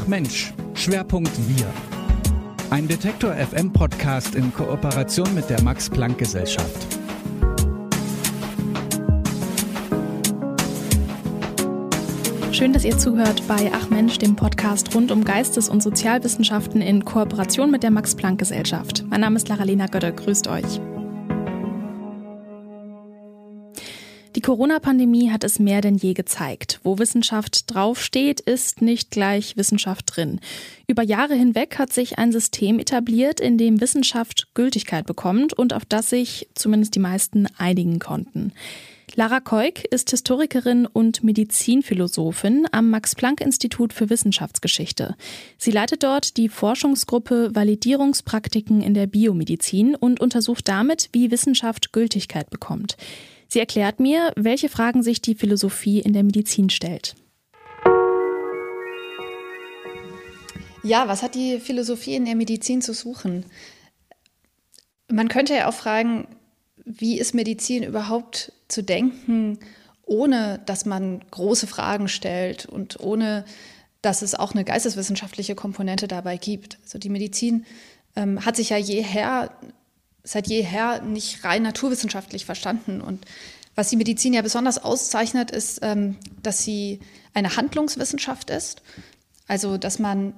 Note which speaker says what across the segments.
Speaker 1: Ach Mensch, Schwerpunkt Wir. Ein Detektor FM Podcast in Kooperation mit der Max Planck Gesellschaft.
Speaker 2: Schön, dass ihr zuhört bei Ach Mensch, dem Podcast rund um Geistes- und Sozialwissenschaften in Kooperation mit der Max Planck Gesellschaft. Mein Name ist Laralena Götte, grüßt euch. Corona-Pandemie hat es mehr denn je gezeigt. Wo Wissenschaft draufsteht, ist nicht gleich Wissenschaft drin. Über Jahre hinweg hat sich ein System etabliert, in dem Wissenschaft Gültigkeit bekommt und auf das sich zumindest die meisten einigen konnten. Lara Keuk ist Historikerin und Medizinphilosophin am Max-Planck-Institut für Wissenschaftsgeschichte. Sie leitet dort die Forschungsgruppe Validierungspraktiken in der Biomedizin und untersucht damit, wie Wissenschaft Gültigkeit bekommt. Sie erklärt mir, welche Fragen sich die Philosophie in der Medizin stellt.
Speaker 3: Ja, was hat die Philosophie in der Medizin zu suchen? Man könnte ja auch fragen, wie ist Medizin überhaupt zu denken, ohne dass man große Fragen stellt und ohne dass es auch eine geisteswissenschaftliche Komponente dabei gibt. Also die Medizin ähm, hat sich ja jeher seit jeher nicht rein naturwissenschaftlich verstanden. Und was die Medizin ja besonders auszeichnet, ist, ähm, dass sie eine Handlungswissenschaft ist. Also, dass man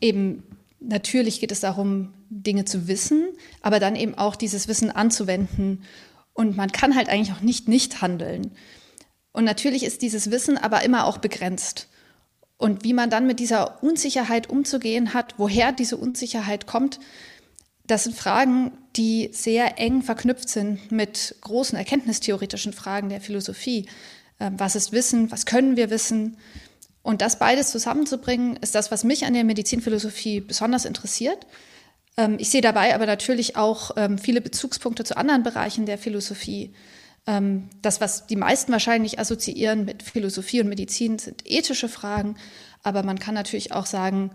Speaker 3: eben, natürlich geht es darum, Dinge zu wissen, aber dann eben auch dieses Wissen anzuwenden. Und man kann halt eigentlich auch nicht nicht handeln. Und natürlich ist dieses Wissen aber immer auch begrenzt. Und wie man dann mit dieser Unsicherheit umzugehen hat, woher diese Unsicherheit kommt, das sind Fragen, die sehr eng verknüpft sind mit großen erkenntnistheoretischen Fragen der Philosophie. Ähm, was ist Wissen? Was können wir wissen? Und das beides zusammenzubringen, ist das, was mich an der Medizinphilosophie besonders interessiert. Ähm, ich sehe dabei aber natürlich auch ähm, viele Bezugspunkte zu anderen Bereichen der Philosophie. Das, was die meisten wahrscheinlich assoziieren mit Philosophie und Medizin, sind ethische Fragen. Aber man kann natürlich auch sagen,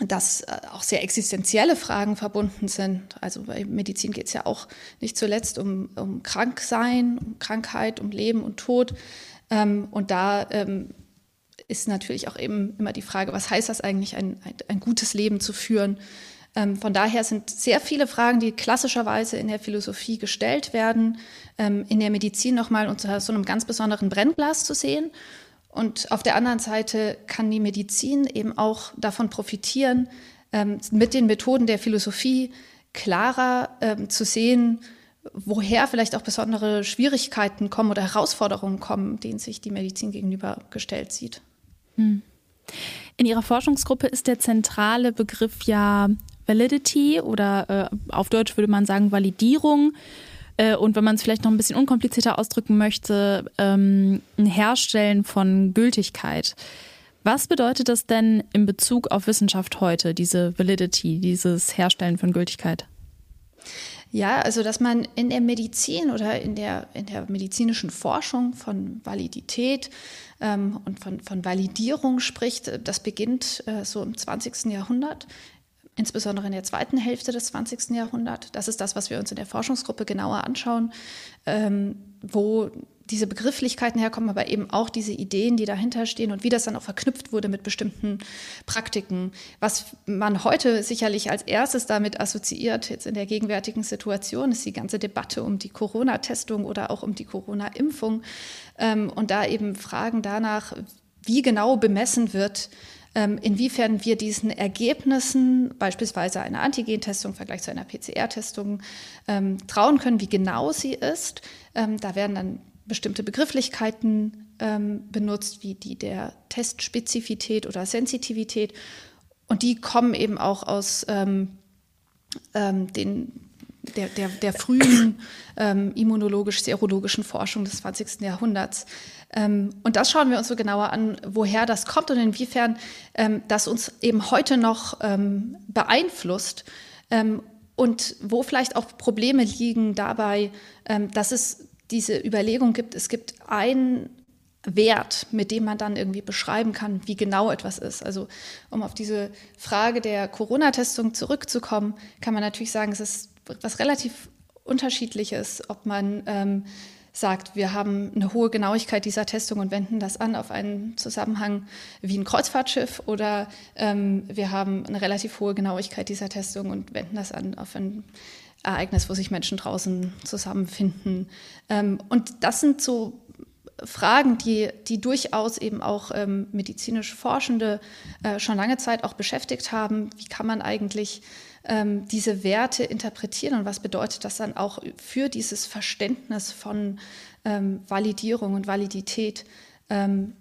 Speaker 3: dass äh, auch sehr existenzielle Fragen verbunden sind. Also bei Medizin geht es ja auch nicht zuletzt um, um Kranksein, um Krankheit, um Leben und Tod. Ähm, und da ähm, ist natürlich auch eben immer die Frage, was heißt das eigentlich, ein, ein, ein gutes Leben zu führen? Ähm, von daher sind sehr viele Fragen, die klassischerweise in der Philosophie gestellt werden, ähm, in der Medizin nochmal unter so einem ganz besonderen Brennglas zu sehen. Und auf der anderen Seite kann die Medizin eben auch davon profitieren, ähm, mit den Methoden der Philosophie klarer ähm, zu sehen, woher vielleicht auch besondere Schwierigkeiten kommen oder Herausforderungen kommen, denen sich die Medizin gegenübergestellt sieht. Hm.
Speaker 2: In Ihrer Forschungsgruppe ist der zentrale Begriff ja Validity oder äh, auf Deutsch würde man sagen Validierung. Äh, und wenn man es vielleicht noch ein bisschen unkomplizierter ausdrücken möchte, ähm, ein Herstellen von Gültigkeit. Was bedeutet das denn in Bezug auf Wissenschaft heute, diese Validity, dieses Herstellen von Gültigkeit?
Speaker 3: Ja, also dass man in der Medizin oder in der, in der medizinischen Forschung von Validität ähm, und von, von Validierung spricht, das beginnt äh, so im 20. Jahrhundert insbesondere in der zweiten Hälfte des 20. Jahrhunderts. Das ist das, was wir uns in der Forschungsgruppe genauer anschauen, ähm, wo diese Begrifflichkeiten herkommen, aber eben auch diese Ideen, die dahinter stehen und wie das dann auch verknüpft wurde mit bestimmten Praktiken. Was man heute sicherlich als erstes damit assoziiert, jetzt in der gegenwärtigen Situation, ist die ganze Debatte um die Corona-Testung oder auch um die Corona-Impfung ähm, und da eben Fragen danach, wie genau bemessen wird, inwiefern wir diesen Ergebnissen, beispielsweise einer Antigentestung im Vergleich zu einer PCR-Testung, ähm, trauen können, wie genau sie ist. Ähm, da werden dann bestimmte Begrifflichkeiten benutzt, wie die der Testspezifität oder Sensitivität. Und die kommen eben auch aus ähm, ähm, den, der, der, der frühen ähm, immunologisch-serologischen Forschung des 20. Jahrhunderts. Ähm, und das schauen wir uns so genauer an, woher das kommt und inwiefern ähm, das uns eben heute noch ähm, beeinflusst und wo vielleicht auch Probleme liegen dabei, dass es diese Überlegung gibt, es gibt einen Wert, mit dem man dann irgendwie beschreiben kann, wie genau etwas ist. Also um auf diese Frage der Corona-Testung zurückzukommen, kann man natürlich sagen, es ist was relativ unterschiedliches, ob man ähm, sagt, wir haben eine hohe Genauigkeit dieser Testung und wenden das an auf einen Zusammenhang wie ein Kreuzfahrtschiff oder ähm, wir haben eine relativ hohe Genauigkeit dieser Testung und wenden das an auf ein Ereignis, wo sich Menschen draußen zusammenfinden. Ähm, und das sind so Fragen, die, die durchaus eben auch ähm, medizinisch Forschende äh, schon lange Zeit auch beschäftigt haben. Wie kann man eigentlich ähm, diese Werte interpretieren und was bedeutet das dann auch für dieses Verständnis von ähm, Validierung und Validität ähm,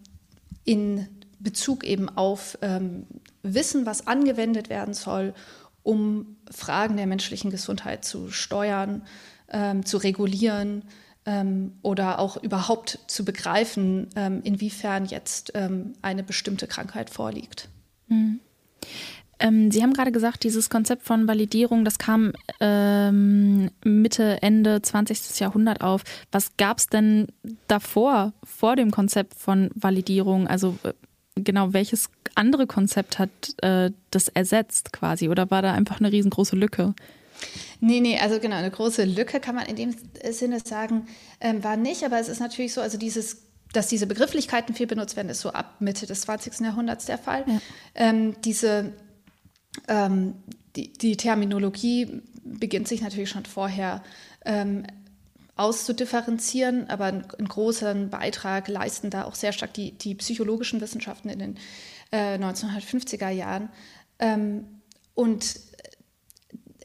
Speaker 3: in Bezug eben auf ähm, Wissen, was angewendet werden soll, um Fragen der menschlichen Gesundheit zu steuern, ähm, zu regulieren ähm, oder auch überhaupt zu begreifen, inwiefern jetzt eine bestimmte Krankheit vorliegt. Mhm.
Speaker 2: Ähm, Sie haben gerade gesagt, dieses Konzept von Validierung, das kam ähm, Mitte, Ende 20. Jahrhundert auf. Was gab es denn davor, vor dem Konzept von Validierung? Also äh, genau, welches andere Konzept hat äh, das ersetzt quasi? Oder war da einfach eine riesengroße Lücke?
Speaker 3: Nee, nee, also genau, eine große Lücke kann man in dem Sinne sagen, ähm, war nicht, aber es ist natürlich so, also dieses dass diese Begrifflichkeiten viel benutzt werden, ist so ab Mitte des 20. Jahrhunderts der Fall. Ja. Ähm, diese ähm, die, die, Terminologie beginnt sich natürlich schon vorher ähm, auszudifferenzieren, aber einen, einen, großen Beitrag leisten da auch sehr stark die, die psychologischen Wissenschaften in den äh, 1950er Jahren. Ähm, und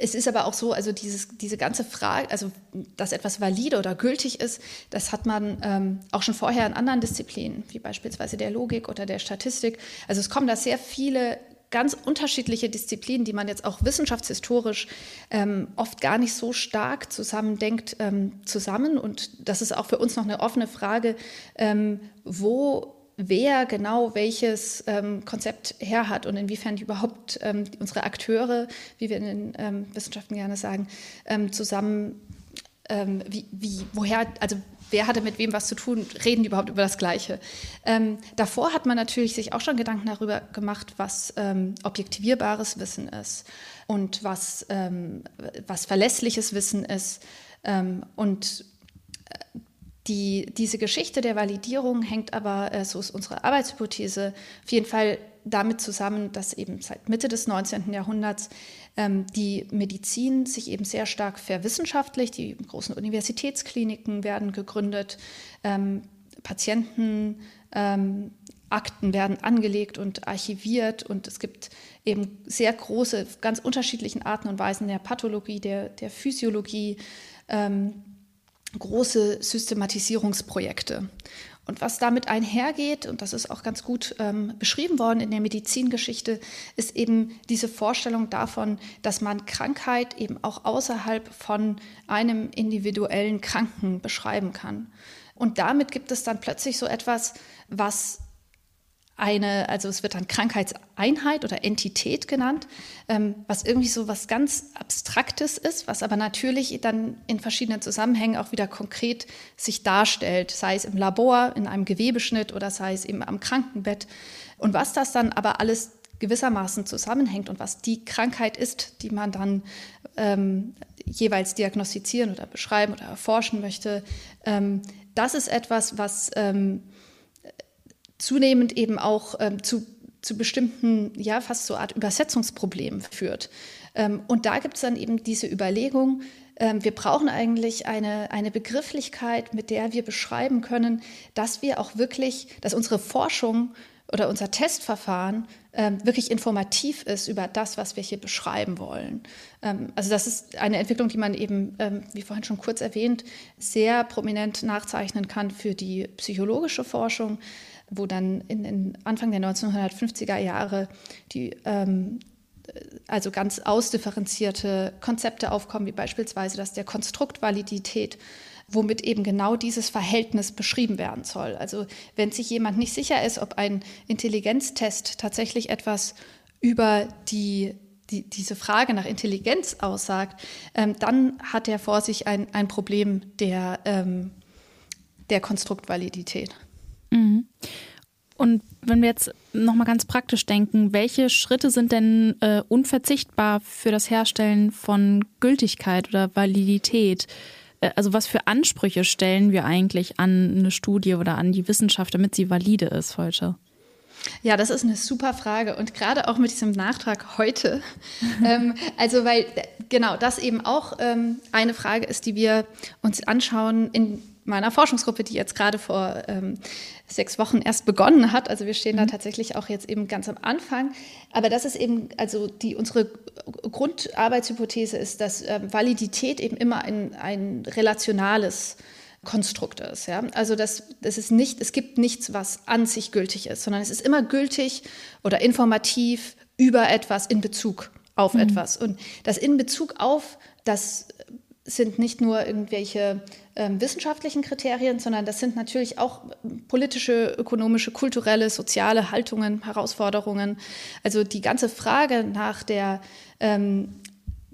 Speaker 3: es ist aber auch so, also dieses, diese ganze Frage, also dass etwas valide oder gültig ist, das hat man ähm, auch schon vorher in anderen Disziplinen, wie beispielsweise der Logik oder der Statistik. Also es kommen da sehr viele ganz unterschiedliche Disziplinen, die man jetzt auch wissenschaftshistorisch ähm, oft gar nicht so stark zusammendenkt, ähm, zusammen. Und das ist auch für uns noch eine offene Frage, ähm, wo wer genau welches ähm, Konzept her hat und inwiefern die überhaupt ähm, unsere Akteure, wie wir in den ähm, Wissenschaften gerne sagen, zusammen, wie, wie, woher, also wer hatte mit wem was zu tun, reden die überhaupt über das Gleiche. Ähm, davor hat man natürlich sich auch schon Gedanken darüber gemacht, was ähm, objektivierbares Wissen ist und was, ähm, was verlässliches Wissen ist. Ähm, und äh, die, diese Geschichte der Validierung hängt aber, äh, so ist unsere Arbeitshypothese, auf jeden Fall damit zusammen, dass eben seit Mitte des 19. Jahrhunderts ähm, die Medizin sich eben sehr stark verwissenschaftlicht. Die großen Universitätskliniken werden gegründet, ähm, Patientenakten ähm, werden angelegt und archiviert und es gibt eben sehr große, ganz unterschiedlichen Arten und Weisen der Pathologie, der, der Physiologie, ähm, große Systematisierungsprojekte. Und was damit einhergeht, und das ist auch ganz gut ähm, beschrieben worden in der Medizingeschichte, ist eben diese Vorstellung davon, dass man Krankheit eben auch außerhalb von einem individuellen Kranken beschreiben kann. Und damit gibt es dann plötzlich so etwas, was eine, also es wird dann Krankheitseinheit oder Entität genannt, ähm, was irgendwie so was ganz Abstraktes ist, was aber natürlich dann in verschiedenen Zusammenhängen auch wieder konkret sich darstellt, sei es im Labor, in einem Gewebeschnitt oder sei es eben am Krankenbett. Und was das dann aber alles gewissermaßen zusammenhängt und was die Krankheit ist, die man dann ähm, jeweils diagnostizieren oder beschreiben oder erforschen möchte, ähm, das ist etwas, was ähm, zunehmend eben auch ähm, zu, zu bestimmten, ja, fast so Art Übersetzungsproblemen führt. Ähm, und da gibt es dann eben diese Überlegung, ähm, wir brauchen eigentlich eine, eine Begrifflichkeit, mit der wir beschreiben können, dass wir auch wirklich, dass unsere Forschung oder unser Testverfahren ähm, wirklich informativ ist über das, was wir hier beschreiben wollen. Ähm, also das ist eine Entwicklung, die man eben, ähm, wie vorhin schon kurz erwähnt, sehr prominent nachzeichnen kann für die psychologische Forschung wo dann in den Anfang der 1950er Jahre die ähm, also ganz ausdifferenzierte Konzepte aufkommen, wie beispielsweise das der Konstruktvalidität, womit eben genau dieses Verhältnis beschrieben werden soll. Also wenn sich jemand nicht sicher ist, ob ein Intelligenztest tatsächlich etwas über die, die diese Frage nach Intelligenz aussagt, ähm, dann hat er vor sich ein, ein Problem der, ähm, der Konstruktvalidität.
Speaker 2: Mhm. Und wenn wir jetzt nochmal ganz praktisch denken, welche Schritte sind denn äh, unverzichtbar für das Herstellen von Gültigkeit oder Validität? äh, also was für Ansprüche stellen wir eigentlich an eine Studie oder an die Wissenschaft, damit sie valide ist heute?
Speaker 3: Ja, das ist eine super Frage und gerade auch mit diesem Nachtrag heute. ähm, also, weil äh, genau das eben auch ähm, eine Frage ist, die wir uns anschauen in meiner Forschungsgruppe, die jetzt gerade vor ähm, sechs Wochen erst begonnen hat. Also wir stehen mhm. da tatsächlich auch jetzt eben ganz am Anfang. Aber das ist eben, also die, unsere Grundarbeitshypothese ist, dass äh, Validität eben immer ein, ein relationales Konstrukt ist. Ja? Also das, das ist nicht, es gibt nichts, was an sich gültig ist, sondern es ist immer gültig oder informativ über etwas in Bezug auf mhm. etwas. Und das in Bezug auf, das sind nicht nur irgendwelche ähm, wissenschaftlichen Kriterien, sondern das sind natürlich auch politische, ökonomische, kulturelle, soziale Haltungen, Herausforderungen. Also die ganze Frage nach der, ähm,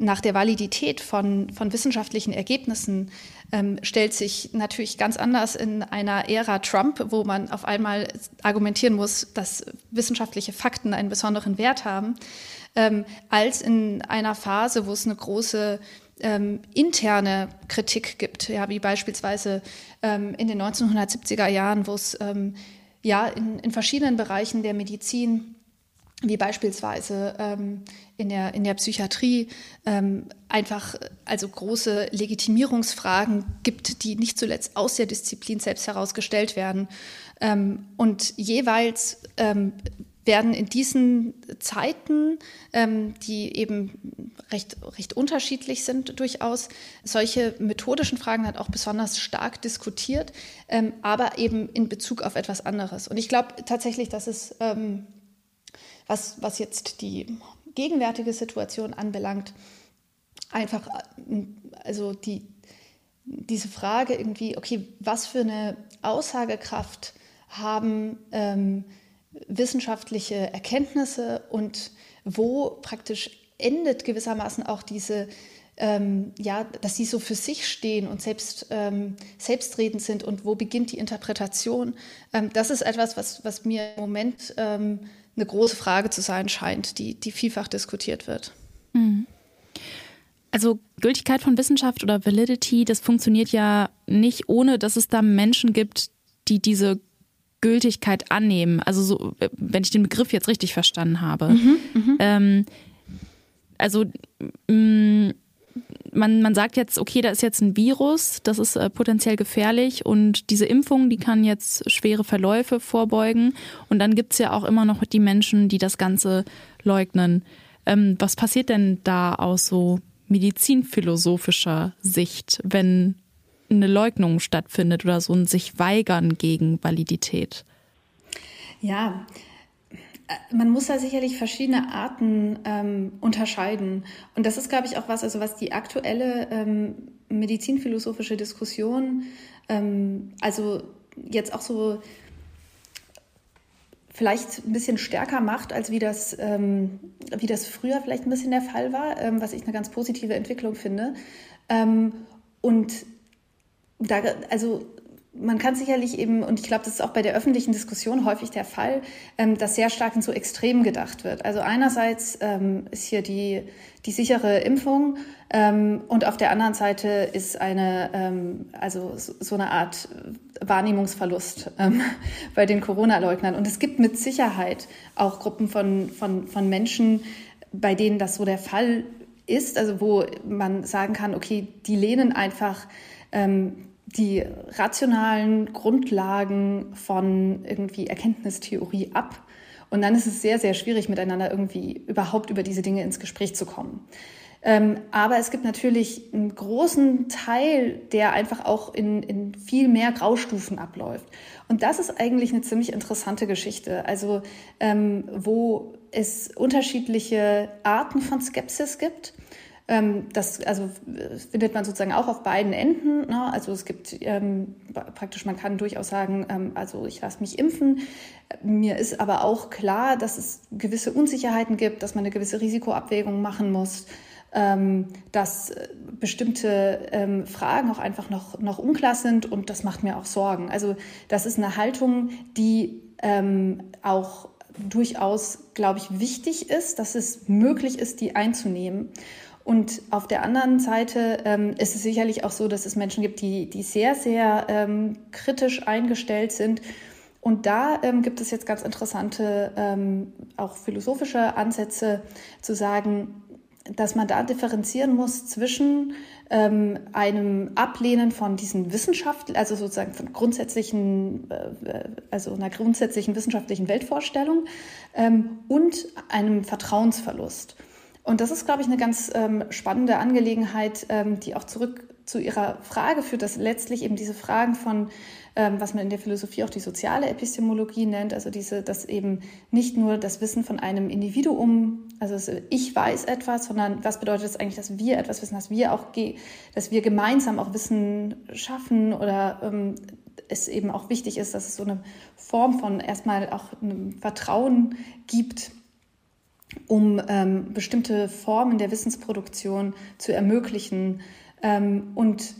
Speaker 3: nach der Validität von, von wissenschaftlichen Ergebnissen ähm, stellt sich natürlich ganz anders in einer Ära Trump, wo man auf einmal argumentieren muss, dass wissenschaftliche Fakten einen besonderen Wert haben, ähm, als in einer Phase, wo es eine große ähm, interne Kritik gibt, ja, wie beispielsweise ähm, in den 1970er Jahren, wo es ähm, ja in, in, verschiedenen Bereichen der Medizin, wie beispielsweise ähm, in, der, in der Psychiatrie, ähm, einfach also große Legitimierungsfragen gibt, die nicht zuletzt aus der Disziplin selbst herausgestellt werden. Ähm, und jeweils werden in diesen Zeiten, ähm, die eben recht, recht unterschiedlich sind durchaus, solche methodischen Fragen halt auch besonders stark diskutiert, ähm, aber eben in Bezug auf etwas anderes. Und ich glaube tatsächlich, dass es, ähm, was, was jetzt die gegenwärtige Situation anbelangt, einfach, also die, diese Frage irgendwie, okay, was für eine Aussagekraft haben ähm, wissenschaftliche Erkenntnisse und wo praktisch endet gewissermaßen auch diese, ähm, ja, dass sie so für sich stehen und selbst, ähm, selbstredend sind und wo beginnt die Interpretation. Ähm, das ist etwas, was, was mir im Moment ähm, eine große Frage zu sein scheint, die, die vielfach diskutiert wird.
Speaker 2: Mhm. Also Gültigkeit von Wissenschaft oder Validity, das funktioniert ja nicht ohne, dass es da Menschen gibt, die diese Gültigkeit annehmen. Also so, wenn ich den Begriff jetzt richtig verstanden habe. Mhm, mhm. ähm, also mh, mm, man, man sagt jetzt, okay, da ist jetzt ein Virus, das ist äh, potenziell gefährlich und diese Impfung, die kann jetzt schwere Verläufe vorbeugen. Und dann gibt es ja auch immer noch die Menschen, die das Ganze leugnen. Ähm, was passiert denn da aus so medizinphilosophischer Sicht, wenn eine Leugnung stattfindet oder so ein sich weigern gegen Validität?
Speaker 3: Ja, man muss da sicherlich verschiedene Arten ähm, unterscheiden. Und das ist, glaube ich, auch was, also was die aktuelle ähm, medizinphilosophische Diskussion, ähm, also jetzt auch so vielleicht ein bisschen stärker macht, als wie das, ähm, wie das früher vielleicht ein bisschen der Fall war, ähm, was ich eine ganz positive Entwicklung finde. Ähm, und da, also man kann sicherlich eben, und ich glaube, das ist auch bei der öffentlichen Diskussion häufig der Fall, ähm, dass sehr stark in so Extremen gedacht wird. Also einerseits ähm, ist hier die, die sichere Impfung ähm, und auf der anderen Seite ist eine, ähm, also so eine Art Wahrnehmungsverlust ähm, bei den Corona-Leugnern. Und es gibt mit Sicherheit auch Gruppen von, von, von Menschen, bei denen das so der Fall ist, also wo man sagen kann, okay, die lehnen einfach ähm, die rationalen Grundlagen von irgendwie Erkenntnistheorie ab. Und dann ist es sehr, sehr schwierig, miteinander irgendwie überhaupt über diese Dinge ins Gespräch zu kommen. Ähm, aber es gibt natürlich einen großen Teil, der einfach auch in, in viel mehr Graustufen abläuft. Und das ist eigentlich eine ziemlich interessante Geschichte. Also ähm, wo es unterschiedliche Arten von Skepsis gibt das also findet man sozusagen auch auf beiden Enden. Ne? Also es gibt ähm, praktisch, man kann durchaus sagen, ähm, also ich lasse mich impfen. Mir ist aber auch klar, dass es gewisse Unsicherheiten gibt, dass man eine gewisse Risikoabwägung machen muss. Ähm, dass bestimmte ähm, Fragen auch einfach noch, noch unklar sind und das macht mir auch Sorgen. Also das ist eine Haltung, die ähm, auch durchaus, glaube ich, wichtig ist, dass es möglich ist, die einzunehmen. Und auf der anderen Seite ähm, ist es sicherlich auch so, dass es Menschen gibt, die, die sehr, sehr ähm, kritisch eingestellt sind. Und da ähm, gibt es jetzt ganz interessante, ähm, auch philosophische Ansätze zu sagen, dass man da differenzieren muss zwischen ähm, einem Ablehnen von diesen Wissenschaften, also sozusagen von grundsätzlichen, äh, also einer grundsätzlichen wissenschaftlichen Weltvorstellung ähm, und einem Vertrauensverlust. Und das ist, glaube ich, eine ganz ähm, spannende Angelegenheit, ähm, die auch zurück zu Ihrer Frage führt, dass letztlich eben diese Fragen von, ähm, was man in der Philosophie auch die soziale Epistemologie nennt, also diese, dass eben nicht nur das Wissen von einem Individuum, also ich weiß etwas, sondern was bedeutet es eigentlich, dass wir etwas wissen, dass wir auch, dass wir gemeinsam auch Wissen schaffen oder ähm, es eben auch wichtig ist, dass es so eine Form von erstmal auch einem Vertrauen gibt um ähm, bestimmte Formen der Wissensproduktion zu ermöglichen. Ähm, und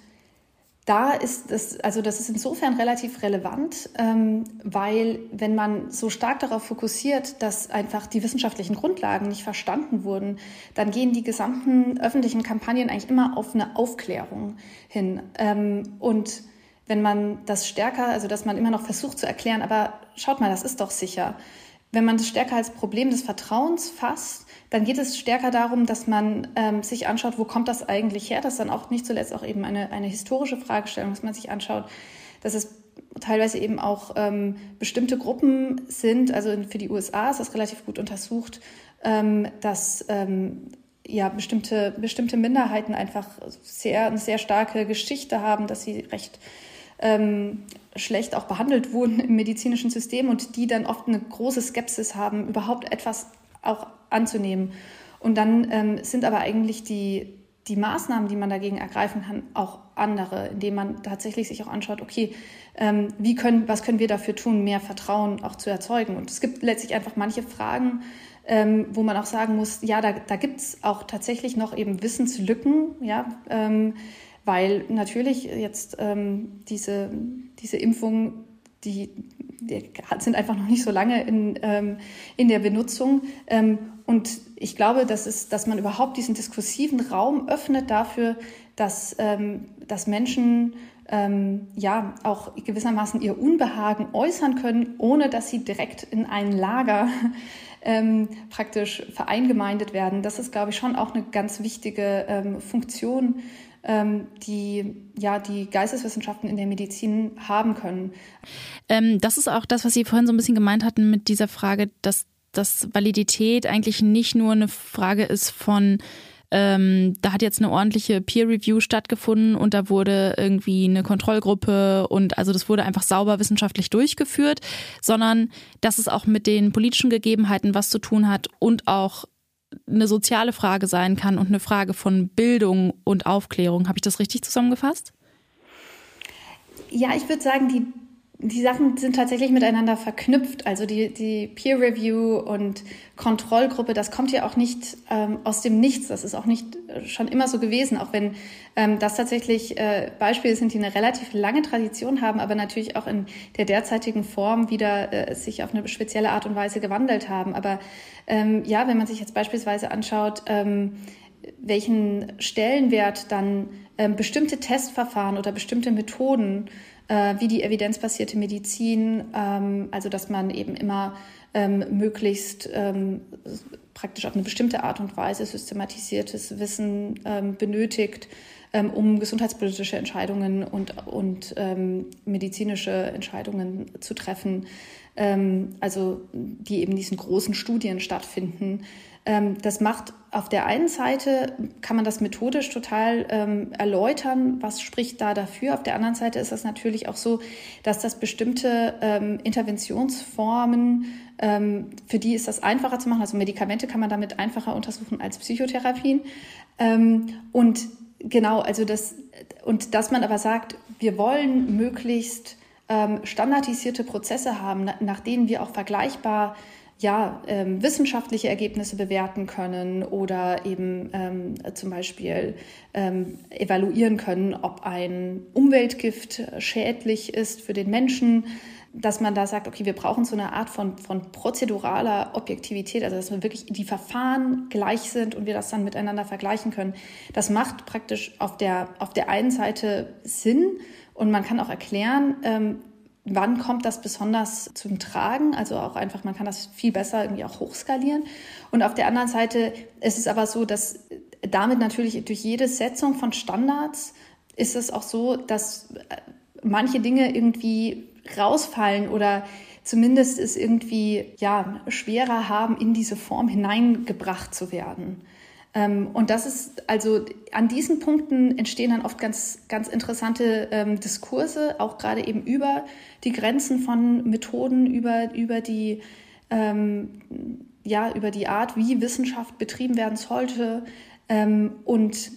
Speaker 3: da ist das, also das ist insofern relativ relevant, ähm, weil wenn man so stark darauf fokussiert, dass einfach die wissenschaftlichen Grundlagen nicht verstanden wurden, dann gehen die gesamten öffentlichen Kampagnen eigentlich immer auf eine Aufklärung hin. Ähm, und wenn man das stärker, also dass man immer noch versucht zu erklären, aber schaut mal, das ist doch sicher wenn man das stärker als Problem des Vertrauens fasst, dann geht es stärker darum, dass man ähm, sich anschaut, wo kommt das eigentlich her? Das ist dann auch nicht zuletzt auch eben eine, eine historische Fragestellung, dass man sich anschaut, dass es teilweise eben auch ähm, bestimmte Gruppen sind. Also für die USA ist das relativ gut untersucht, ähm, dass ähm, ja, bestimmte, bestimmte Minderheiten einfach sehr, eine sehr starke Geschichte haben, dass sie recht ähm, schlecht auch behandelt wurden im medizinischen System und die dann oft eine große Skepsis haben, überhaupt etwas auch anzunehmen. Und dann ähm, sind aber eigentlich die, die Maßnahmen, die man dagegen ergreifen kann, auch andere, indem man tatsächlich sich auch anschaut, okay, ähm, wie können, was können wir dafür tun, mehr Vertrauen auch zu erzeugen. Und es gibt letztlich einfach manche Fragen, ähm, wo man auch sagen muss, ja, da, da gibt es auch tatsächlich noch eben Wissenslücken, ja, ähm, weil natürlich jetzt ähm, diese, diese Impfungen, die, die, sind einfach noch nicht so lange in, ähm, in der Benutzung. Ähm, und ich glaube, dass, es, dass man überhaupt diesen diskursiven Raum öffnet dafür, dass, ähm, dass Menschen ähm, ja auch gewissermaßen ihr Unbehagen äußern können, ohne dass sie direkt in ein Lager ähm, praktisch vereingemeindet werden. Das ist, glaube ich, schon auch eine ganz wichtige ähm, Funktion die ja die Geisteswissenschaften in der Medizin haben können.
Speaker 2: Ähm, das ist auch das, was Sie vorhin so ein bisschen gemeint hatten mit dieser Frage, dass, dass Validität eigentlich nicht nur eine Frage ist von ähm, da hat jetzt eine ordentliche Peer Review stattgefunden und da wurde irgendwie eine Kontrollgruppe und also das wurde einfach sauber wissenschaftlich durchgeführt, sondern dass es auch mit den politischen Gegebenheiten was zu tun hat und auch eine soziale Frage sein kann und eine Frage von Bildung und Aufklärung. Habe ich das richtig zusammengefasst?
Speaker 3: Ja, ich würde sagen, die die Sachen sind tatsächlich miteinander verknüpft. Also die, die Peer Review und Kontrollgruppe, das kommt ja auch nicht ähm, aus dem Nichts. Das ist auch nicht schon immer so gewesen, auch wenn ähm, das tatsächlich äh, Beispiele sind, die eine relativ lange Tradition haben, aber natürlich auch in der derzeitigen Form wieder äh, sich auf eine spezielle Art und Weise gewandelt haben. Aber ähm, ja, wenn man sich jetzt beispielsweise anschaut, ähm, welchen Stellenwert dann ähm, bestimmte Testverfahren oder bestimmte Methoden äh, wie die evidenzbasierte Medizin, ähm, also dass man eben immer ähm, möglichst ähm, praktisch auf eine bestimmte Art und Weise systematisiertes Wissen ähm, benötigt, ähm, um gesundheitspolitische Entscheidungen und, und ähm, medizinische Entscheidungen zu treffen, also die eben diesen großen Studien stattfinden. Ähm, das macht auf der einen Seite, kann man das methodisch total ähm, erläutern, was spricht da dafür. Auf der anderen Seite ist es natürlich auch so, dass das bestimmte ähm, Interventionsformen, ähm, für die ist das einfacher zu machen. Also Medikamente kann man damit einfacher untersuchen als Psychotherapien. Ähm, und genau, also das, und dass man aber sagt, wir wollen möglichst ähm, standardisierte Prozesse haben, nach denen wir auch vergleichbar ja, ähm, wissenschaftliche Ergebnisse bewerten können oder eben ähm, zum Beispiel ähm, evaluieren können, ob ein Umweltgift schädlich ist für den Menschen, dass man da sagt, okay, wir brauchen so eine Art von, von prozeduraler Objektivität, also dass wir wirklich die Verfahren gleich sind und wir das dann miteinander vergleichen können. Das macht praktisch auf der, auf der einen Seite Sinn und man kann auch erklären, ähm, wann kommt das besonders zum Tragen. Also auch einfach, man kann das viel besser irgendwie auch hochskalieren. Und auf der anderen Seite ist es aber so, dass damit natürlich durch jede Setzung von Standards ist es auch so, dass manche Dinge irgendwie rausfallen oder zumindest es irgendwie ja schwerer haben, in diese Form hineingebracht zu werden. Ähm, und das ist also an diesen Punkten entstehen dann oft ganz, ganz interessante ähm, Diskurse, auch gerade eben über die Grenzen von Methoden, über, über die ähm, ja, über die Art, wie Wissenschaft betrieben werden sollte. Ähm, und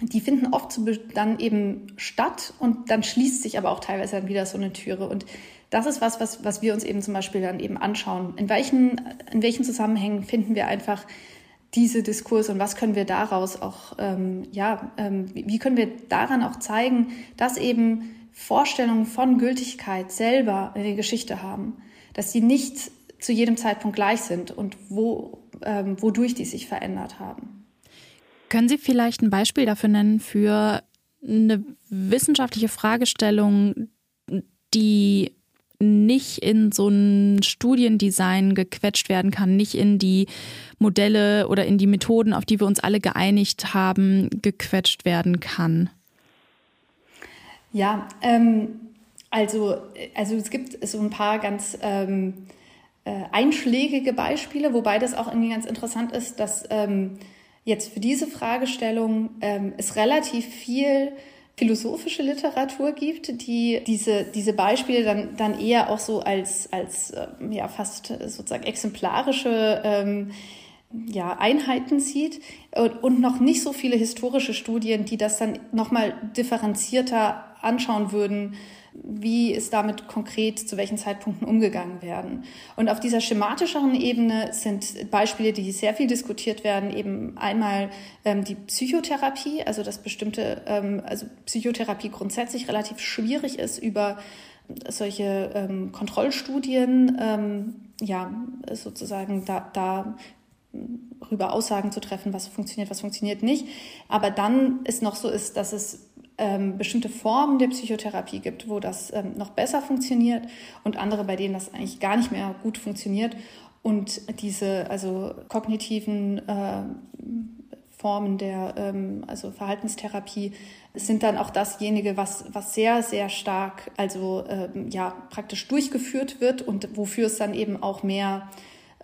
Speaker 3: die finden oft dann eben statt und dann schließt sich aber auch teilweise dann wieder so eine Türe. Und das ist was, was, was wir uns eben zum Beispiel dann eben anschauen. In welchen, in welchen Zusammenhängen finden wir einfach diese Diskurse und was können wir daraus auch, ähm, ja, ähm, wie können wir daran auch zeigen, dass eben Vorstellungen von Gültigkeit selber eine Geschichte haben, dass sie nicht zu jedem Zeitpunkt gleich sind und wo, ähm, wodurch die sich verändert haben.
Speaker 2: Können Sie vielleicht ein Beispiel dafür nennen für eine wissenschaftliche Fragestellung, die nicht in so ein Studiendesign gequetscht werden kann, nicht in die Modelle oder in die Methoden, auf die wir uns alle geeinigt haben, gequetscht werden kann?
Speaker 3: Ja, ähm, also, also es gibt so ein paar ganz ähm, äh, einschlägige Beispiele, wobei das auch irgendwie ganz interessant ist, dass ähm, jetzt für diese Fragestellung ähm, es relativ viel philosophische Literatur gibt, die diese, diese Beispiele dann, dann eher auch so als, als äh, ja, fast sozusagen exemplarische ähm, ja, Einheiten sieht. Und noch nicht so viele historische Studien, die das dann nochmal differenzierter anschauen würden, wie ist damit konkret zu welchen Zeitpunkten umgegangen werden. Und auf dieser schematischeren Ebene sind Beispiele, die sehr viel diskutiert werden, eben einmal ähm, die Psychotherapie, also dass bestimmte, ähm, also Psychotherapie grundsätzlich relativ schwierig ist über solche ähm, Kontrollstudien, ähm, ja, sozusagen da, da darüber Aussagen zu treffen, was funktioniert, was funktioniert nicht. Aber dann ist noch so ist, dass es ähm, bestimmte Formen der Psychotherapie gibt, wo das ähm, noch besser funktioniert und andere, bei denen das eigentlich gar nicht mehr gut funktioniert. Und diese also kognitiven äh, Formen der ähm, also Verhaltenstherapie sind dann auch dasjenige, was, was sehr, sehr stark also ähm, ja praktisch durchgeführt wird und wofür es dann eben auch mehr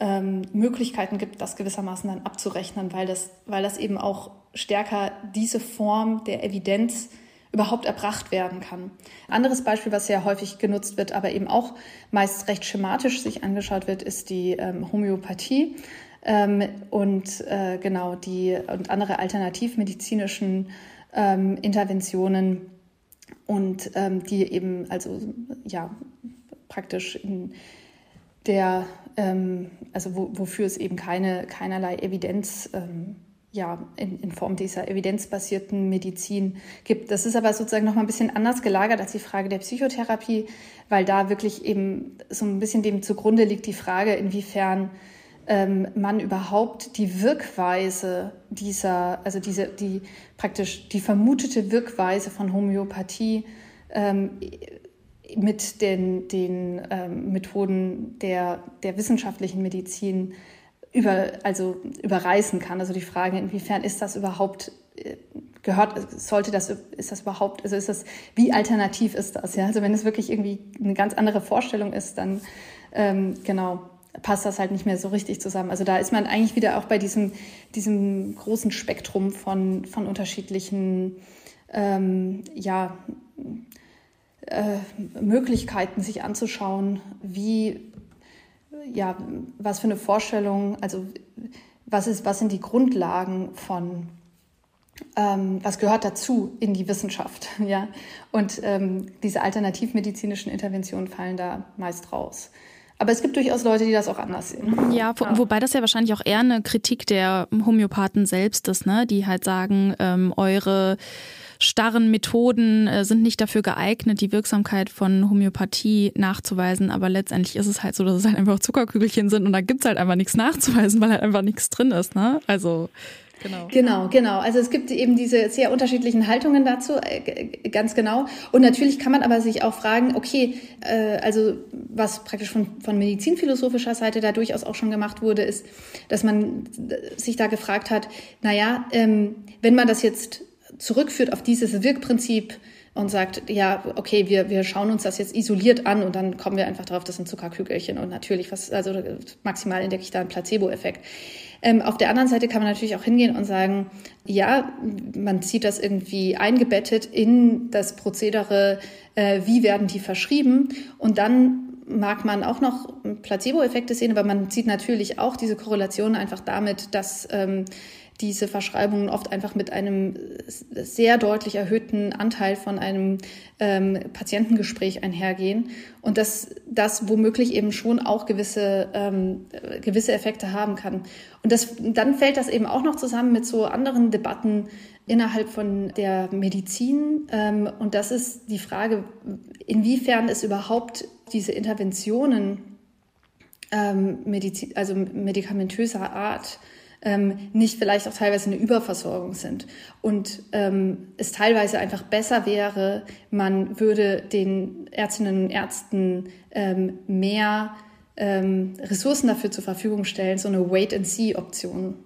Speaker 3: ähm, Möglichkeiten gibt, das gewissermaßen dann abzurechnen, weil das, weil das eben auch stärker diese Form der Evidenz überhaupt erbracht werden kann. Anderes Beispiel, was sehr häufig genutzt wird, aber eben auch meist recht schematisch sich angeschaut wird, ist die ähm, Homöopathie ähm, und äh, genau die und andere alternativmedizinischen ähm, Interventionen und ähm, die eben also ja praktisch in der ähm, also wo, wofür es eben keine keinerlei Evidenz ähm, ja, in, in Form dieser evidenzbasierten Medizin gibt. Das ist aber sozusagen noch mal ein bisschen anders gelagert als die Frage der Psychotherapie, weil da wirklich eben so ein bisschen dem zugrunde liegt die Frage, inwiefern ähm, man überhaupt die Wirkweise dieser, also diese, die praktisch die vermutete Wirkweise von Homöopathie ähm, mit den, den ähm, Methoden der, der wissenschaftlichen Medizin über, also überreißen kann. Also die Frage, inwiefern ist das überhaupt äh, gehört, sollte das, ist das überhaupt, also ist das, wie alternativ ist das? Ja, also wenn es wirklich irgendwie eine ganz andere Vorstellung ist, dann ähm, genau passt das halt nicht mehr so richtig zusammen. Also da ist man eigentlich wieder auch bei diesem, diesem großen Spektrum von, von unterschiedlichen, ähm, ja, äh, Möglichkeiten, sich anzuschauen, wie ja, was für eine Vorstellung, also was, ist, was sind die Grundlagen von, ähm, was gehört dazu in die Wissenschaft, ja? Und ähm, diese alternativmedizinischen Interventionen fallen da meist raus. Aber es gibt durchaus Leute, die das auch anders sehen.
Speaker 2: Ja, wo, wobei das ja wahrscheinlich auch eher eine Kritik der Homöopathen selbst ist, ne? die halt sagen, ähm, eure starren Methoden äh, sind nicht dafür geeignet, die Wirksamkeit von Homöopathie nachzuweisen. Aber letztendlich ist es halt so, dass es halt einfach Zuckerkügelchen sind und da gibt's halt einfach nichts nachzuweisen, weil halt einfach nichts drin ist. Ne? Also
Speaker 3: Genau. Genau, genau. Also es gibt eben diese sehr unterschiedlichen Haltungen dazu, äh, ganz genau. Und natürlich kann man aber sich auch fragen, okay, äh, also was praktisch von, von medizinphilosophischer Seite da durchaus auch schon gemacht wurde, ist, dass man sich da gefragt hat, naja, ähm, wenn man das jetzt zurückführt auf dieses Wirkprinzip, und sagt, ja, okay, wir, wir schauen uns das jetzt isoliert an und dann kommen wir einfach drauf, das sind Zuckerkügelchen und natürlich, was, also maximal entdecke ich da einen Placebo-Effekt. Ähm, auf der anderen Seite kann man natürlich auch hingehen und sagen, ja, man sieht das irgendwie eingebettet in das Prozedere, äh, wie werden die verschrieben und dann mag man auch noch Placebo-Effekte sehen, aber man sieht natürlich auch diese Korrelation einfach damit, dass ähm, diese Verschreibungen oft einfach mit einem sehr deutlich erhöhten Anteil von einem ähm, Patientengespräch einhergehen und dass das womöglich eben schon auch gewisse, ähm, gewisse Effekte haben kann. Und das, dann fällt das eben auch noch zusammen mit so anderen Debatten innerhalb von der Medizin. Ähm, und das ist die Frage, inwiefern es überhaupt diese Interventionen ähm, also medikamentöser Art ähm, nicht vielleicht auch teilweise eine Überversorgung sind und ähm, es teilweise einfach besser wäre, man würde den Ärztinnen und Ärzten ähm, mehr ähm, Ressourcen dafür zur Verfügung stellen, so eine Wait-and-See-Option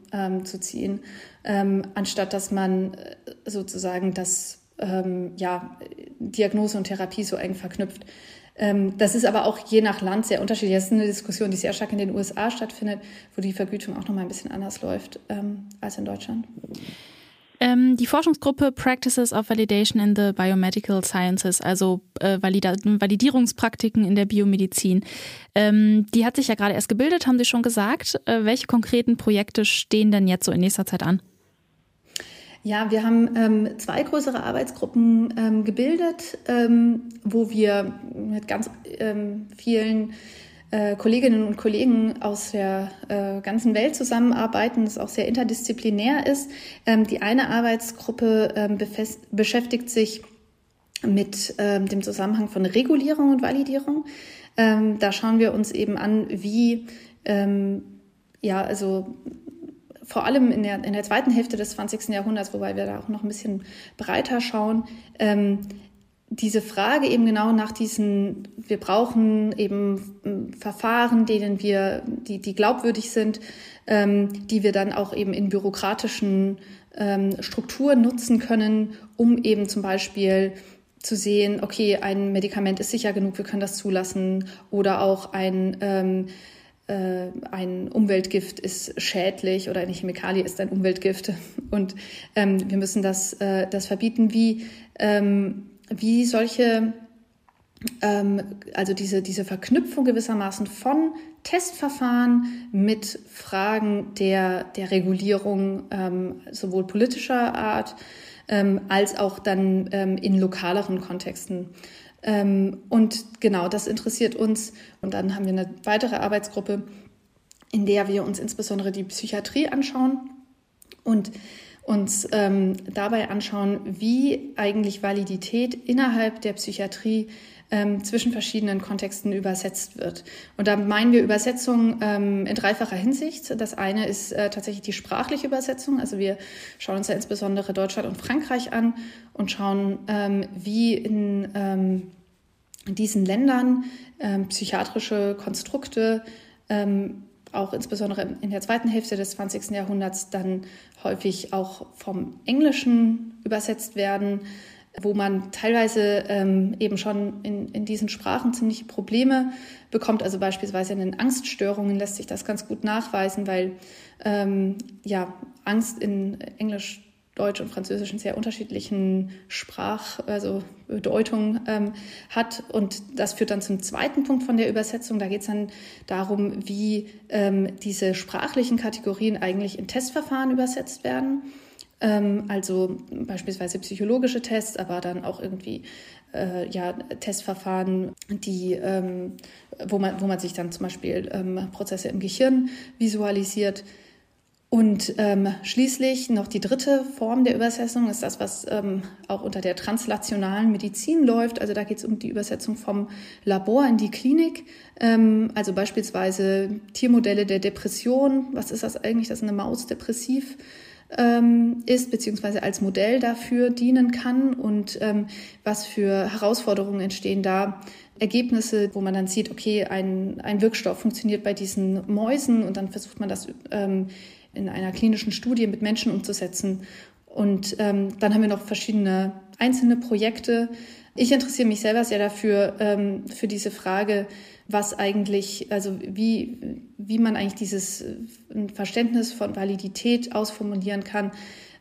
Speaker 3: zu ziehen, ähm, anstatt dass man äh, sozusagen das ähm, ja, Diagnose und Therapie so eng verknüpft. Ähm, das ist aber auch je nach Land sehr unterschiedlich. Das ist eine Diskussion, die sehr stark in den USA stattfindet, wo die Vergütung auch noch mal ein bisschen anders läuft ähm, als in Deutschland.
Speaker 2: Ähm, die Forschungsgruppe Practices of Validation in the Biomedical Sciences, also äh, Valida Validierungspraktiken in der Biomedizin, ähm, die hat sich ja gerade erst gebildet, haben Sie schon gesagt. Äh, welche konkreten Projekte stehen denn jetzt so in nächster Zeit an?
Speaker 3: Ja, wir haben ähm, zwei größere Arbeitsgruppen ähm, gebildet, ähm, wo wir mit ganz ähm, vielen äh, Kolleginnen und Kollegen aus der äh, ganzen Welt zusammenarbeiten, das auch sehr interdisziplinär ist. Ähm, die eine Arbeitsgruppe ähm, beschäftigt sich mit dem Zusammenhang von Regulierung und Validierung. da schauen wir uns eben an, wie ja, also vor allem in der, in der zweiten Hälfte des 20. Jahrhunderts, wobei wir da auch noch ein bisschen breiter schauen, ähm, diese Frage eben genau nach diesen, wir brauchen eben ähm, Verfahren, denen wir, die, die glaubwürdig sind, ähm, die wir dann auch eben in bürokratischen ähm, Strukturen nutzen können, um eben zum Beispiel zu sehen, okay, ein Medikament ist sicher genug, wir können das zulassen, oder auch ein ähm, äh, ein Umweltgift ist schädlich oder eine Chemikalie ist ein Umweltgift. Und ähm, wir müssen das, äh, das verbieten, wie, ähm, wie solche, ähm, also diese, diese Verknüpfung gewissermaßen von Testverfahren mit Fragen der, der Regulierung ähm, sowohl politischer Art ähm, als auch dann ähm, in lokaleren Kontexten und genau, das interessiert uns. Und dann haben wir eine weitere Arbeitsgruppe, in der wir uns insbesondere die Psychiatrie anschauen und uns ähm, dabei anschauen, wie eigentlich Validität innerhalb der Psychiatrie ähm, zwischen verschiedenen Kontexten übersetzt wird. Und da meinen wir Übersetzung ähm, in dreifacher Hinsicht. Das eine ist äh, tatsächlich die sprachliche Übersetzung. Also wir schauen uns ja insbesondere Deutschland und Frankreich an und schauen, ähm, wie in ähm, diesen Ländern ähm, psychiatrische Konstrukte ähm, auch insbesondere in der zweiten Hälfte des 20. Jahrhunderts dann häufig auch vom Englischen übersetzt werden wo man teilweise ähm, eben schon in, in diesen Sprachen ziemliche Probleme bekommt. Also beispielsweise in den Angststörungen lässt sich das ganz gut nachweisen, weil ähm, ja Angst in Englisch, Deutsch und Französisch in sehr unterschiedlichen Sprach, also Bedeutung ähm, hat. Und das führt dann zum zweiten Punkt von der Übersetzung. Da geht es dann darum, wie ähm, diese sprachlichen Kategorien eigentlich in Testverfahren übersetzt werden. Ähm, also beispielsweise psychologische Tests, aber dann auch irgendwie äh, ja, Testverfahren, die, ähm, wo, man, wo man sich dann zum Beispiel ähm, Prozesse im Gehirn visualisiert. Und ähm, schließlich noch die dritte Form der Übersetzung ist das, was ähm, auch unter der translationalen Medizin läuft. Also da geht es um die Übersetzung vom Labor in die Klinik. Ähm, also beispielsweise Tiermodelle der Depression. Was ist das eigentlich, dass eine Maus depressiv ähm, ist, beziehungsweise als Modell dafür dienen kann und ähm, was für Herausforderungen entstehen da. Ergebnisse, wo man dann sieht, okay, ein, ein Wirkstoff funktioniert bei diesen Mäusen und dann versucht man das ähm, in einer klinischen Studie mit Menschen umzusetzen. Und ähm, dann haben wir noch verschiedene einzelne Projekte. Ich interessiere mich selber sehr dafür, ähm, für diese Frage, was eigentlich, also wie, wie man eigentlich dieses äh, Verständnis von Validität ausformulieren kann,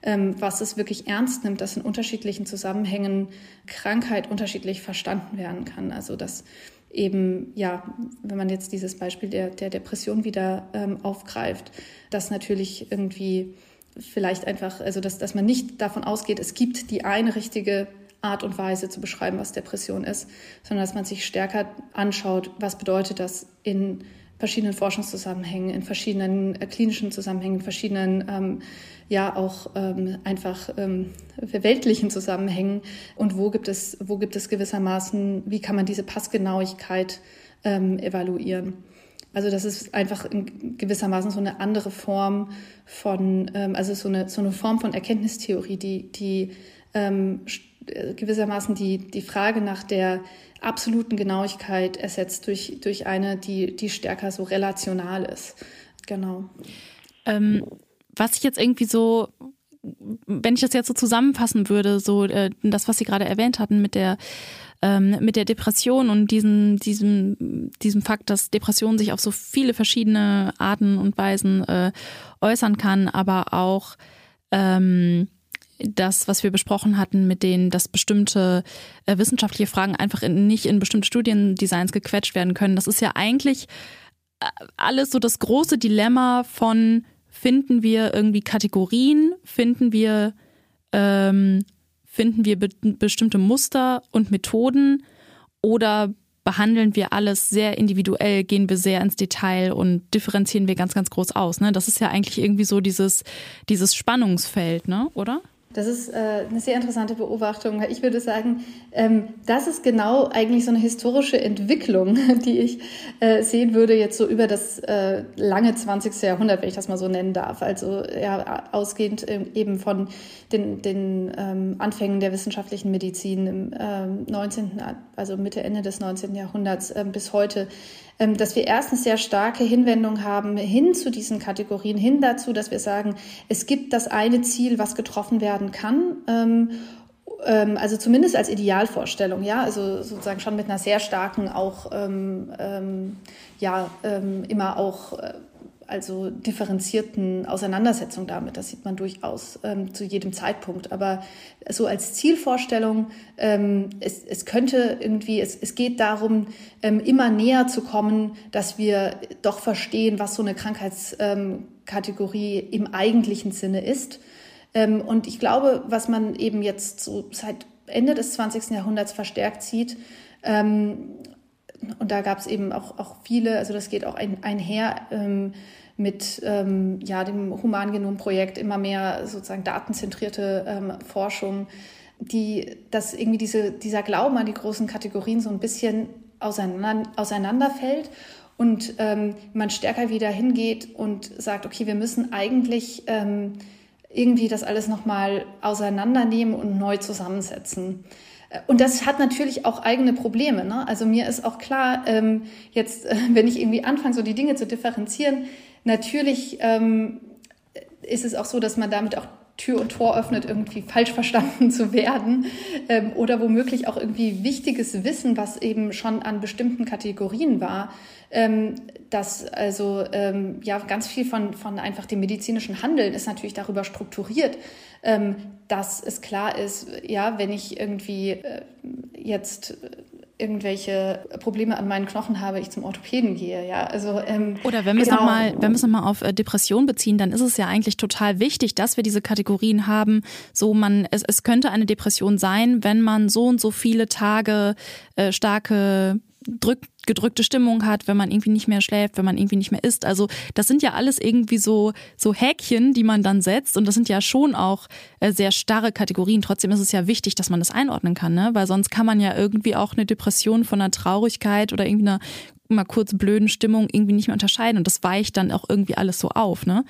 Speaker 3: ähm, was es wirklich ernst nimmt, dass in unterschiedlichen Zusammenhängen Krankheit unterschiedlich verstanden werden kann. Also dass eben, ja, wenn man jetzt dieses Beispiel der, der Depression wieder ähm, aufgreift, dass natürlich irgendwie vielleicht einfach, also dass, dass man nicht davon ausgeht, es gibt die eine richtige Art und Weise zu beschreiben, was Depression ist, sondern dass man sich stärker anschaut, was bedeutet das in verschiedenen Forschungszusammenhängen, in verschiedenen äh, klinischen Zusammenhängen, in verschiedenen ähm, ja auch ähm, einfach ähm, weltlichen Zusammenhängen und wo gibt es, wo gibt es gewissermaßen, wie kann man diese Passgenauigkeit ähm, evaluieren. Also das ist einfach in gewissermaßen so eine andere Form von, ähm, also so eine, so eine Form von Erkenntnistheorie, die, die ähm, gewissermaßen die, die Frage nach der absoluten Genauigkeit ersetzt durch, durch eine, die, die stärker so relational ist. Genau.
Speaker 2: Ähm, was ich jetzt irgendwie so, wenn ich das jetzt so zusammenfassen würde, so äh, das, was Sie gerade erwähnt hatten mit der ähm, mit der Depression und diesen, diesem, diesem Fakt, dass Depression sich auf so viele verschiedene Arten und Weisen äh, äußern kann, aber auch ähm, das, was wir besprochen hatten, mit denen, dass bestimmte äh, wissenschaftliche Fragen einfach in, nicht in bestimmte Studiendesigns gequetscht werden können. Das ist ja eigentlich äh, alles so das große Dilemma von finden wir irgendwie Kategorien, finden wir, ähm, finden wir be bestimmte Muster und Methoden oder behandeln wir alles sehr individuell, gehen wir sehr ins Detail und differenzieren wir ganz, ganz groß aus. Ne? Das ist ja eigentlich irgendwie so dieses, dieses Spannungsfeld, ne? oder?
Speaker 3: Das ist äh, eine sehr interessante Beobachtung. Ich würde sagen, ähm, das ist genau eigentlich so eine historische Entwicklung, die ich äh, sehen würde jetzt so über das äh, lange 20. Jahrhundert, wenn ich das mal so nennen darf. Also ja, ausgehend ähm, eben von den, den ähm, Anfängen der wissenschaftlichen Medizin im 19., ähm, also Mitte, Ende des 19. Jahrhunderts ähm, bis heute dass wir erstens sehr starke Hinwendung haben hin zu diesen Kategorien, hin dazu, dass wir sagen, es gibt das eine Ziel, was getroffen werden kann ähm, ähm, also zumindest als Idealvorstellung, ja, also sozusagen schon mit einer sehr starken auch ähm, ähm, ja ähm, immer auch äh, also differenzierten Auseinandersetzung damit. Das sieht man durchaus ähm, zu jedem Zeitpunkt. Aber so als Zielvorstellung, ähm, es, es könnte irgendwie, es, es geht darum, ähm, immer näher zu kommen, dass wir doch verstehen, was so eine Krankheitskategorie im eigentlichen Sinne ist. Ähm, und ich glaube, was man eben jetzt so seit Ende des 20. Jahrhunderts verstärkt sieht, ähm, und da gab es eben auch, auch viele, also das geht auch ein, einher ähm, mit ähm, ja, dem Humangenom-Projekt, immer mehr sozusagen datenzentrierte ähm, Forschung, die, dass irgendwie diese, dieser Glauben an die großen Kategorien so ein bisschen auseinander, auseinanderfällt und ähm, man stärker wieder hingeht und sagt, okay, wir müssen eigentlich ähm, irgendwie das alles nochmal auseinandernehmen und neu zusammensetzen. Und das hat natürlich auch eigene Probleme. Ne? Also mir ist auch klar, ähm, jetzt, äh, wenn ich irgendwie anfange, so die Dinge zu differenzieren, natürlich ähm, ist es auch so, dass man damit auch Tür und Tor öffnet, irgendwie falsch verstanden zu werden ähm, oder womöglich auch irgendwie wichtiges Wissen, was eben schon an bestimmten Kategorien war, ähm, dass also ähm, ja ganz viel von, von einfach dem medizinischen Handeln ist natürlich darüber strukturiert, ähm, dass es klar ist, ja, wenn ich irgendwie äh, jetzt irgendwelche Probleme an meinen Knochen habe, ich zum Orthopäden gehe. Ja,
Speaker 2: also ähm, oder wenn wir es genau. nochmal, wenn wir es nochmal auf äh, Depression beziehen, dann ist es ja eigentlich total wichtig, dass wir diese Kategorien haben. So man, es, es könnte eine Depression sein, wenn man so und so viele Tage äh, starke drück, gedrückte Stimmung hat, wenn man irgendwie nicht mehr schläft, wenn man irgendwie nicht mehr isst. Also das sind ja alles irgendwie so, so Häkchen, die man dann setzt. Und das sind ja schon auch äh, sehr starre Kategorien. Trotzdem ist es ja wichtig, dass man das einordnen kann, ne? weil sonst kann man ja irgendwie auch eine Depression von einer Traurigkeit oder irgendwie einer mal kurz blöden Stimmung irgendwie nicht mehr unterscheiden. Und das weicht dann auch irgendwie alles so auf. Ne?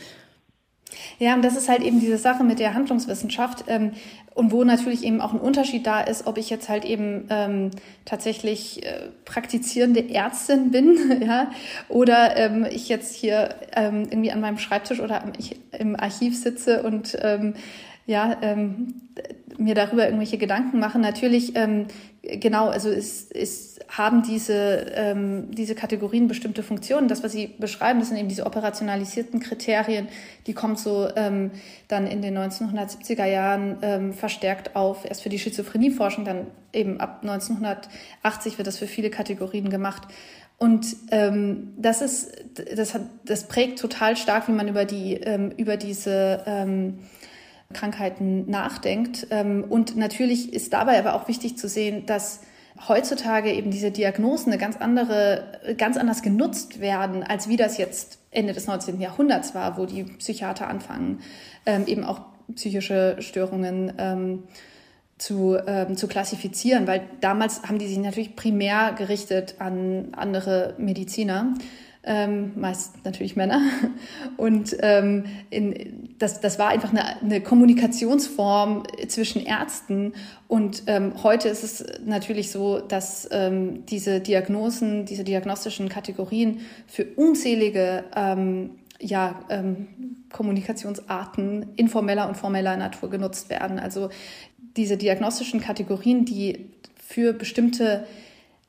Speaker 3: Ja, und das ist halt eben diese Sache mit der Handlungswissenschaft ähm, und wo natürlich eben auch ein Unterschied da ist, ob ich jetzt halt eben ähm, tatsächlich äh, praktizierende Ärztin bin, ja, oder ähm, ich jetzt hier ähm, irgendwie an meinem Schreibtisch oder ich im Archiv sitze und ähm, ja, ähm, mir darüber irgendwelche Gedanken machen. Natürlich, ähm, genau, also es, es haben diese, ähm, diese Kategorien bestimmte Funktionen. Das, was Sie beschreiben, das sind eben diese operationalisierten Kriterien, die kommen so ähm, dann in den 1970er Jahren ähm, verstärkt auf, erst für die Schizophrenieforschung, dann eben ab 1980 wird das für viele Kategorien gemacht. Und ähm, das ist, das hat, das prägt total stark, wie man über die, ähm, über diese ähm, Krankheiten nachdenkt. Ähm, und natürlich ist dabei aber auch wichtig zu sehen, dass heutzutage eben diese Diagnosen eine ganz andere, ganz anders genutzt werden, als wie das jetzt Ende des 19. Jahrhunderts war, wo die Psychiater anfangen, ähm, eben auch psychische Störungen ähm, zu, ähm, zu klassifizieren, weil damals haben die sich natürlich primär gerichtet an andere Mediziner ähm, meist natürlich Männer. Und ähm, in, das, das war einfach eine, eine Kommunikationsform zwischen Ärzten. Und ähm, heute ist es natürlich so, dass ähm, diese Diagnosen, diese diagnostischen Kategorien für unzählige ähm, ja, ähm, Kommunikationsarten informeller und formeller Natur genutzt werden. Also diese diagnostischen Kategorien, die für bestimmte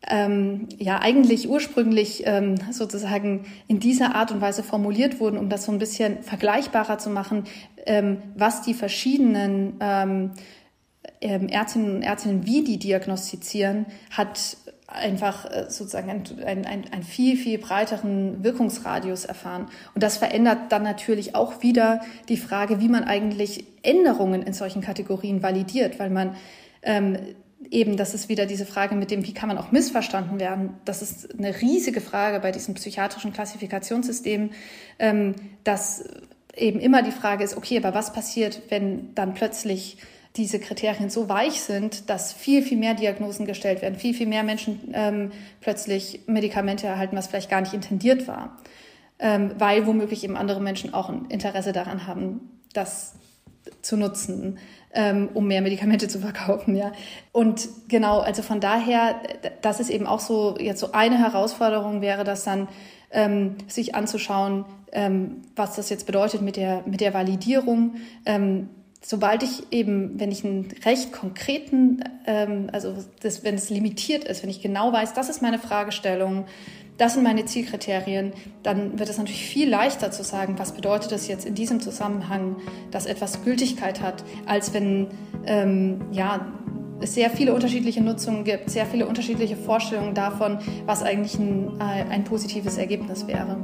Speaker 3: ähm, ja eigentlich ursprünglich ähm, sozusagen in dieser Art und Weise formuliert wurden, um das so ein bisschen vergleichbarer zu machen, ähm, was die verschiedenen ähm, ähm, Ärztinnen und Ärztinnen, wie die diagnostizieren, hat einfach äh, sozusagen einen ein, ein viel, viel breiteren Wirkungsradius erfahren. Und das verändert dann natürlich auch wieder die Frage, wie man eigentlich Änderungen in solchen Kategorien validiert, weil man ähm, eben, das ist wieder diese Frage mit dem, wie kann man auch missverstanden werden. Das ist eine riesige Frage bei diesem psychiatrischen Klassifikationssystem, ähm, dass eben immer die Frage ist, okay, aber was passiert, wenn dann plötzlich diese Kriterien so weich sind, dass viel, viel mehr Diagnosen gestellt werden, viel, viel mehr Menschen ähm, plötzlich Medikamente erhalten, was vielleicht gar nicht intendiert war, ähm, weil womöglich eben andere Menschen auch ein Interesse daran haben, das zu nutzen ähm, um mehr Medikamente zu verkaufen, ja. Und genau, also von daher, das ist eben auch so, jetzt so eine Herausforderung wäre das dann, ähm, sich anzuschauen, ähm, was das jetzt bedeutet mit der, mit der Validierung. Ähm, sobald ich eben, wenn ich einen recht konkreten, ähm, also das, wenn es limitiert ist, wenn ich genau weiß, das ist meine Fragestellung, das sind meine Zielkriterien, dann wird es natürlich viel leichter zu sagen, was bedeutet das jetzt in diesem Zusammenhang, dass etwas Gültigkeit hat, als wenn ähm, ja, es sehr viele unterschiedliche Nutzungen gibt, sehr viele unterschiedliche Vorstellungen davon, was eigentlich ein, äh, ein positives Ergebnis wäre.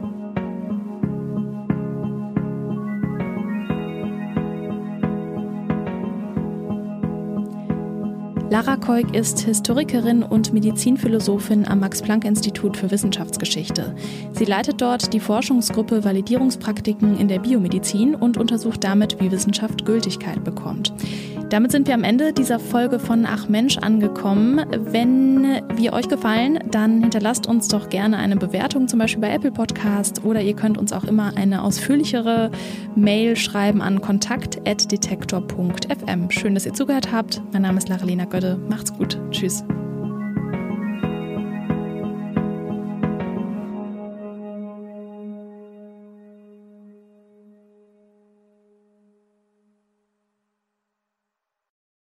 Speaker 2: Lara Keuk ist Historikerin und Medizinphilosophin am Max-Planck-Institut für Wissenschaftsgeschichte. Sie leitet dort die Forschungsgruppe Validierungspraktiken in der Biomedizin und untersucht damit, wie Wissenschaft Gültigkeit bekommt. Damit sind wir am Ende dieser Folge von Ach Mensch angekommen. Wenn wir euch gefallen, dann hinterlasst uns doch gerne eine Bewertung, zum Beispiel bei Apple Podcast oder ihr könnt uns auch immer eine ausführlichere Mail schreiben an kontakt.detektor.fm. Schön, dass ihr zugehört habt. Mein Name ist Laralina Götte. Macht's gut. Tschüss.